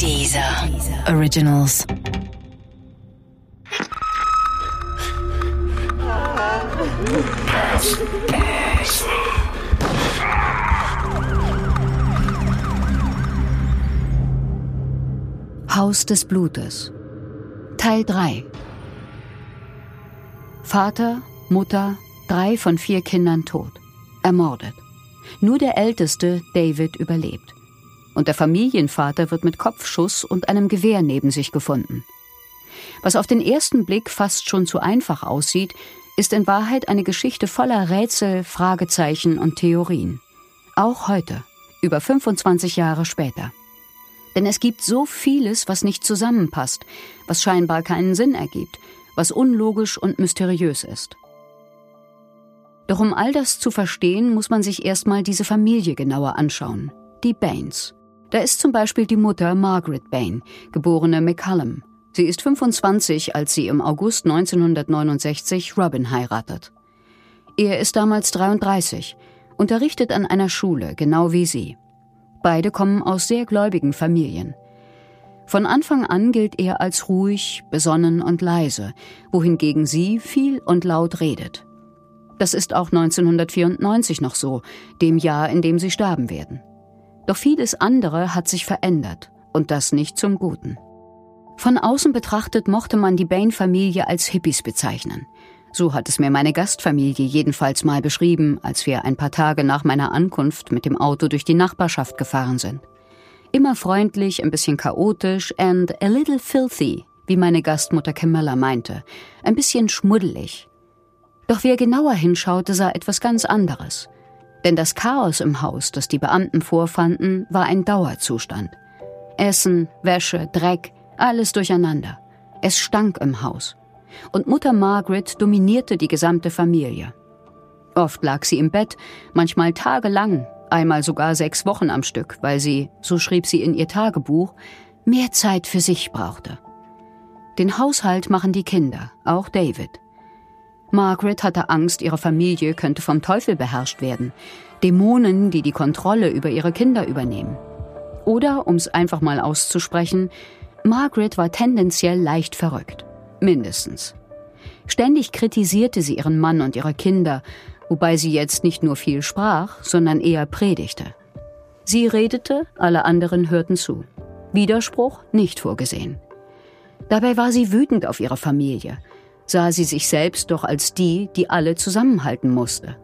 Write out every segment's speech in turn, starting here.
Dieser Originals. Haus des Blutes. Teil 3. Vater, Mutter, drei von vier Kindern tot. Ermordet. Nur der älteste, David, überlebt. Und der Familienvater wird mit Kopfschuss und einem Gewehr neben sich gefunden. Was auf den ersten Blick fast schon zu einfach aussieht, ist in Wahrheit eine Geschichte voller Rätsel, Fragezeichen und Theorien. Auch heute, über 25 Jahre später. Denn es gibt so vieles, was nicht zusammenpasst, was scheinbar keinen Sinn ergibt, was unlogisch und mysteriös ist. Doch um all das zu verstehen, muss man sich erstmal diese Familie genauer anschauen. Die Baines. Da ist zum Beispiel die Mutter Margaret Bain, geborene McCallum. Sie ist 25, als sie im August 1969 Robin heiratet. Er ist damals 33, unterrichtet an einer Schule, genau wie sie. Beide kommen aus sehr gläubigen Familien. Von Anfang an gilt er als ruhig, besonnen und leise, wohingegen sie viel und laut redet. Das ist auch 1994 noch so, dem Jahr, in dem sie sterben werden. Doch vieles andere hat sich verändert, und das nicht zum Guten. Von außen betrachtet mochte man die Bain-Familie als Hippies bezeichnen. So hat es mir meine Gastfamilie jedenfalls mal beschrieben, als wir ein paar Tage nach meiner Ankunft mit dem Auto durch die Nachbarschaft gefahren sind. Immer freundlich, ein bisschen chaotisch and a little filthy, wie meine Gastmutter Camilla meinte. Ein bisschen schmuddelig. Doch wer genauer hinschaute, sah etwas ganz anderes. Denn das Chaos im Haus, das die Beamten vorfanden, war ein Dauerzustand. Essen, Wäsche, Dreck, alles durcheinander. Es stank im Haus und Mutter Margaret dominierte die gesamte Familie. Oft lag sie im Bett, manchmal tagelang, einmal sogar sechs Wochen am Stück, weil sie, so schrieb sie in ihr Tagebuch, mehr Zeit für sich brauchte. Den Haushalt machen die Kinder, auch David. Margaret hatte Angst, ihre Familie könnte vom Teufel beherrscht werden, Dämonen, die die Kontrolle über ihre Kinder übernehmen. Oder, um es einfach mal auszusprechen, Margaret war tendenziell leicht verrückt mindestens. Ständig kritisierte sie ihren Mann und ihre Kinder, wobei sie jetzt nicht nur viel sprach, sondern eher predigte. Sie redete, alle anderen hörten zu. Widerspruch nicht vorgesehen. Dabei war sie wütend auf ihre Familie, sah sie sich selbst doch als die, die alle zusammenhalten musste.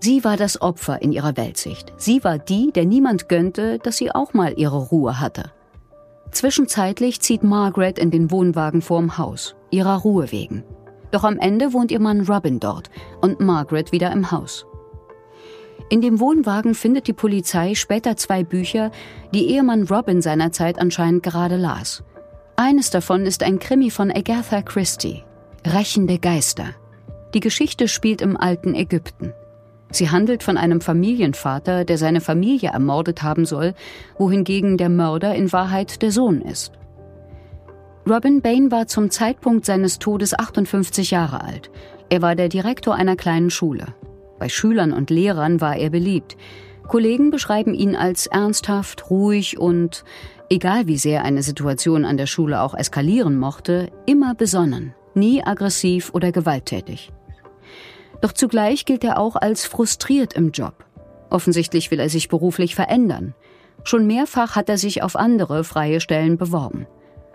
Sie war das Opfer in ihrer Weltsicht. Sie war die, der niemand gönnte, dass sie auch mal ihre Ruhe hatte. Zwischenzeitlich zieht Margaret in den Wohnwagen vorm Haus, ihrer Ruhe wegen. Doch am Ende wohnt ihr Mann Robin dort und Margaret wieder im Haus. In dem Wohnwagen findet die Polizei später zwei Bücher, die Ehemann Robin seinerzeit anscheinend gerade las. Eines davon ist ein Krimi von Agatha Christie, Rächende Geister. Die Geschichte spielt im alten Ägypten. Sie handelt von einem Familienvater, der seine Familie ermordet haben soll, wohingegen der Mörder in Wahrheit der Sohn ist. Robin Bain war zum Zeitpunkt seines Todes 58 Jahre alt. Er war der Direktor einer kleinen Schule. Bei Schülern und Lehrern war er beliebt. Kollegen beschreiben ihn als ernsthaft, ruhig und, egal wie sehr eine Situation an der Schule auch eskalieren mochte, immer besonnen, nie aggressiv oder gewalttätig. Doch zugleich gilt er auch als frustriert im Job. Offensichtlich will er sich beruflich verändern. Schon mehrfach hat er sich auf andere freie Stellen beworben.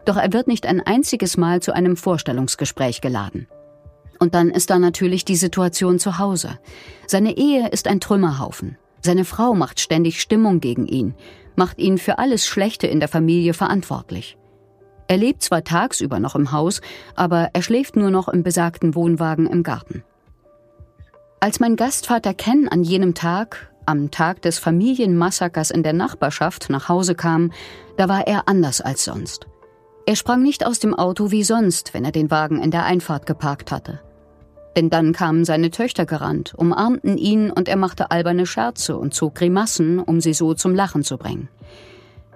Doch er wird nicht ein einziges Mal zu einem Vorstellungsgespräch geladen. Und dann ist da natürlich die Situation zu Hause. Seine Ehe ist ein Trümmerhaufen. Seine Frau macht ständig Stimmung gegen ihn, macht ihn für alles Schlechte in der Familie verantwortlich. Er lebt zwar tagsüber noch im Haus, aber er schläft nur noch im besagten Wohnwagen im Garten. Als mein Gastvater Ken an jenem Tag, am Tag des Familienmassakers in der Nachbarschaft, nach Hause kam, da war er anders als sonst. Er sprang nicht aus dem Auto wie sonst, wenn er den Wagen in der Einfahrt geparkt hatte. Denn dann kamen seine Töchter gerannt, umarmten ihn und er machte alberne Scherze und zog Grimassen, um sie so zum Lachen zu bringen.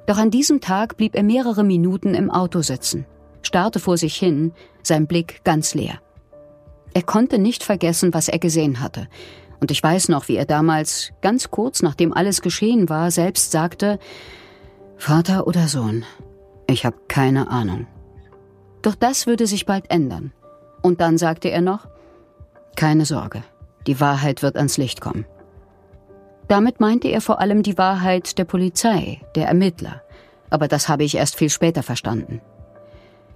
Doch an diesem Tag blieb er mehrere Minuten im Auto sitzen, starrte vor sich hin, sein Blick ganz leer. Er konnte nicht vergessen, was er gesehen hatte. Und ich weiß noch, wie er damals, ganz kurz nachdem alles geschehen war, selbst sagte, Vater oder Sohn, Ich habe keine Ahnung. Doch das würde sich bald ändern. Und dann sagte er noch, keine Sorge, die Wahrheit wird ans Licht kommen. Damit meinte er vor allem die Wahrheit der Polizei, der Ermittler. Aber das habe ich erst viel später verstanden.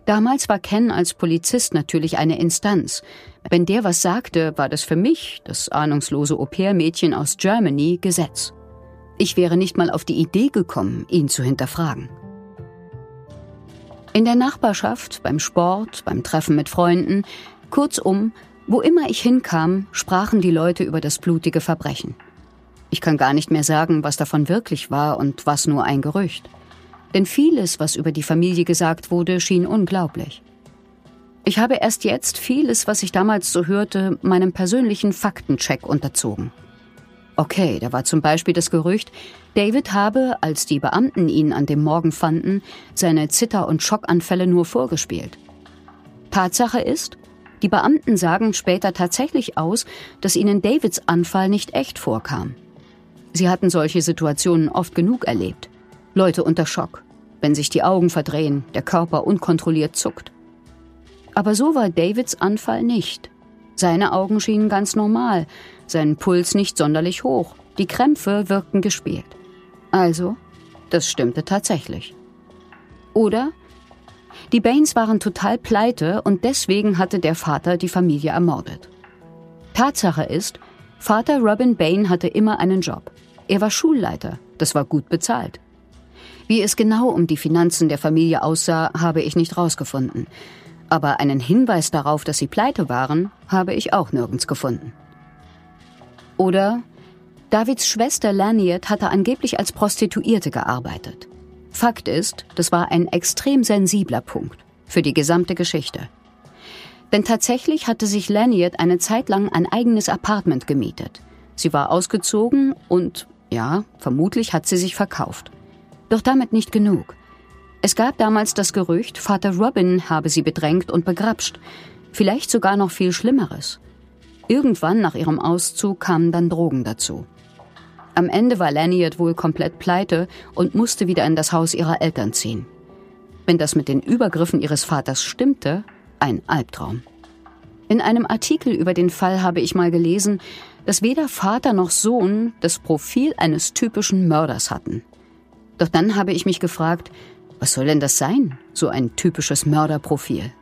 Damals war Ken als Polizist natürlich eine Instanz. Wenn der was sagte, war das für mich, das ahnungslose Au-pair-Mädchen aus Germany, Gesetz. Ich wäre nicht mal auf die Idee gekommen, ihn zu hinterfragen. In der Nachbarschaft, beim Sport, beim Treffen mit Freunden, kurzum, wo immer ich hinkam, sprachen die Leute über das blutige Verbrechen. Ich kann gar nicht mehr sagen, was davon wirklich war und was nur ein Gerücht denn vieles, was über die Familie gesagt wurde, schien unglaublich. Ich habe erst jetzt vieles, was ich damals so hörte, meinem persönlichen Faktencheck unterzogen. Okay, da war zum Beispiel das Gerücht, David habe, als die Beamten ihn an dem Morgen fanden, seine Zitter- und Schockanfälle nur vorgespielt. Tatsache ist, die Beamten sagen später tatsächlich aus, dass ihnen Davids Anfall nicht echt vorkam. Sie hatten solche Situationen oft genug erlebt. Leute unter Schock, wenn sich die Augen verdrehen, der Körper unkontrolliert zuckt. Aber so war Davids Anfall nicht. Seine Augen schienen ganz normal, sein Puls nicht sonderlich hoch, die Krämpfe wirkten gespielt. Also, das stimmte tatsächlich. Oder die Baines waren total pleite und deswegen hatte der Vater die Familie ermordet. Tatsache ist, Vater Robin Bain hatte immer einen Job. Er war Schulleiter, das war gut bezahlt. Wie es genau um die Finanzen der Familie aussah, habe ich nicht rausgefunden. Aber einen Hinweis darauf, dass sie pleite waren, habe ich auch nirgends gefunden. Oder Davids Schwester Laniet hatte angeblich als Prostituierte gearbeitet. Fakt ist, das war ein extrem sensibler Punkt für die gesamte Geschichte. Denn tatsächlich hatte sich Laniet eine Zeit lang ein eigenes Apartment gemietet. Sie war ausgezogen und, ja, vermutlich hat sie sich verkauft. Doch damit nicht genug. Es gab damals das Gerücht, Vater Robin habe sie bedrängt und begrapscht. Vielleicht sogar noch viel Schlimmeres. Irgendwann nach ihrem Auszug kamen dann Drogen dazu. Am Ende war Laniet wohl komplett pleite und musste wieder in das Haus ihrer Eltern ziehen. Wenn das mit den Übergriffen ihres Vaters stimmte, ein Albtraum. In einem Artikel über den Fall habe ich mal gelesen, dass weder Vater noch Sohn das Profil eines typischen Mörders hatten. Doch dann habe ich mich gefragt, was soll denn das sein, so ein typisches Mörderprofil?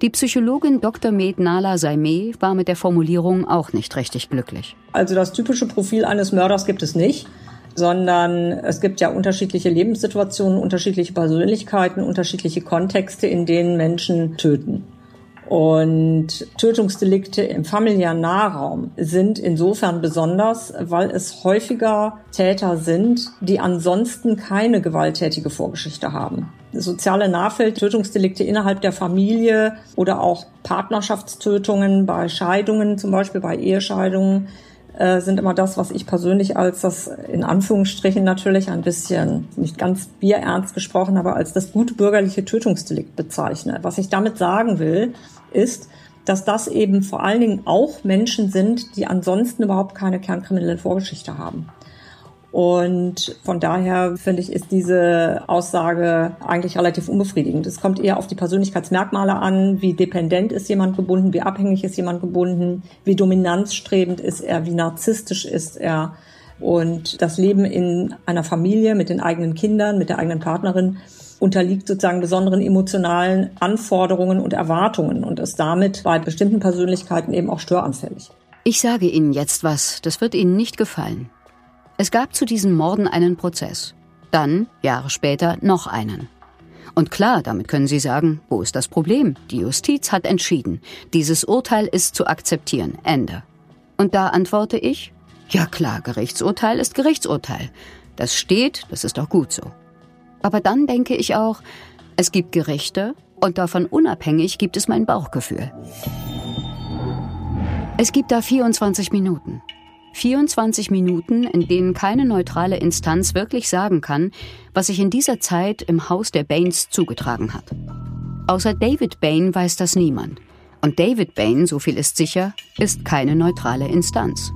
Die Psychologin Dr. Med Nala Saime war mit der Formulierung auch nicht richtig glücklich. Also das typische Profil eines Mörders gibt es nicht, sondern es gibt ja unterschiedliche Lebenssituationen, unterschiedliche Persönlichkeiten, unterschiedliche Kontexte, in denen Menschen töten. Und Tötungsdelikte im familiären Nahraum sind insofern besonders, weil es häufiger Täter sind, die ansonsten keine gewalttätige Vorgeschichte haben. Soziale Nachfeld, Tötungsdelikte innerhalb der Familie oder auch Partnerschaftstötungen bei Scheidungen, zum Beispiel bei Ehescheidungen, äh, sind immer das, was ich persönlich als das in Anführungsstrichen natürlich ein bisschen nicht ganz bierernst gesprochen, aber als das gute bürgerliche Tötungsdelikt bezeichne. Was ich damit sagen will, ist, dass das eben vor allen Dingen auch Menschen sind, die ansonsten überhaupt keine kernkriminelle Vorgeschichte haben. Und von daher finde ich, ist diese Aussage eigentlich relativ unbefriedigend. Es kommt eher auf die Persönlichkeitsmerkmale an, wie dependent ist jemand gebunden, wie abhängig ist jemand gebunden, wie dominanzstrebend ist er, wie narzisstisch ist er. Und das Leben in einer Familie mit den eigenen Kindern, mit der eigenen Partnerin unterliegt sozusagen besonderen emotionalen Anforderungen und Erwartungen und ist damit bei bestimmten Persönlichkeiten eben auch störanfällig. Ich sage Ihnen jetzt was, das wird Ihnen nicht gefallen. Es gab zu diesen Morden einen Prozess. Dann, Jahre später, noch einen. Und klar, damit können Sie sagen, wo ist das Problem? Die Justiz hat entschieden. Dieses Urteil ist zu akzeptieren. Ende. Und da antworte ich, ja klar, Gerichtsurteil ist Gerichtsurteil. Das steht, das ist auch gut so. Aber dann denke ich auch, es gibt Gerichte und davon unabhängig gibt es mein Bauchgefühl. Es gibt da 24 Minuten. 24 Minuten, in denen keine neutrale Instanz wirklich sagen kann, was sich in dieser Zeit im Haus der Baines zugetragen hat. Außer David Bain weiß das niemand. Und David Bain, so viel ist sicher, ist keine neutrale Instanz.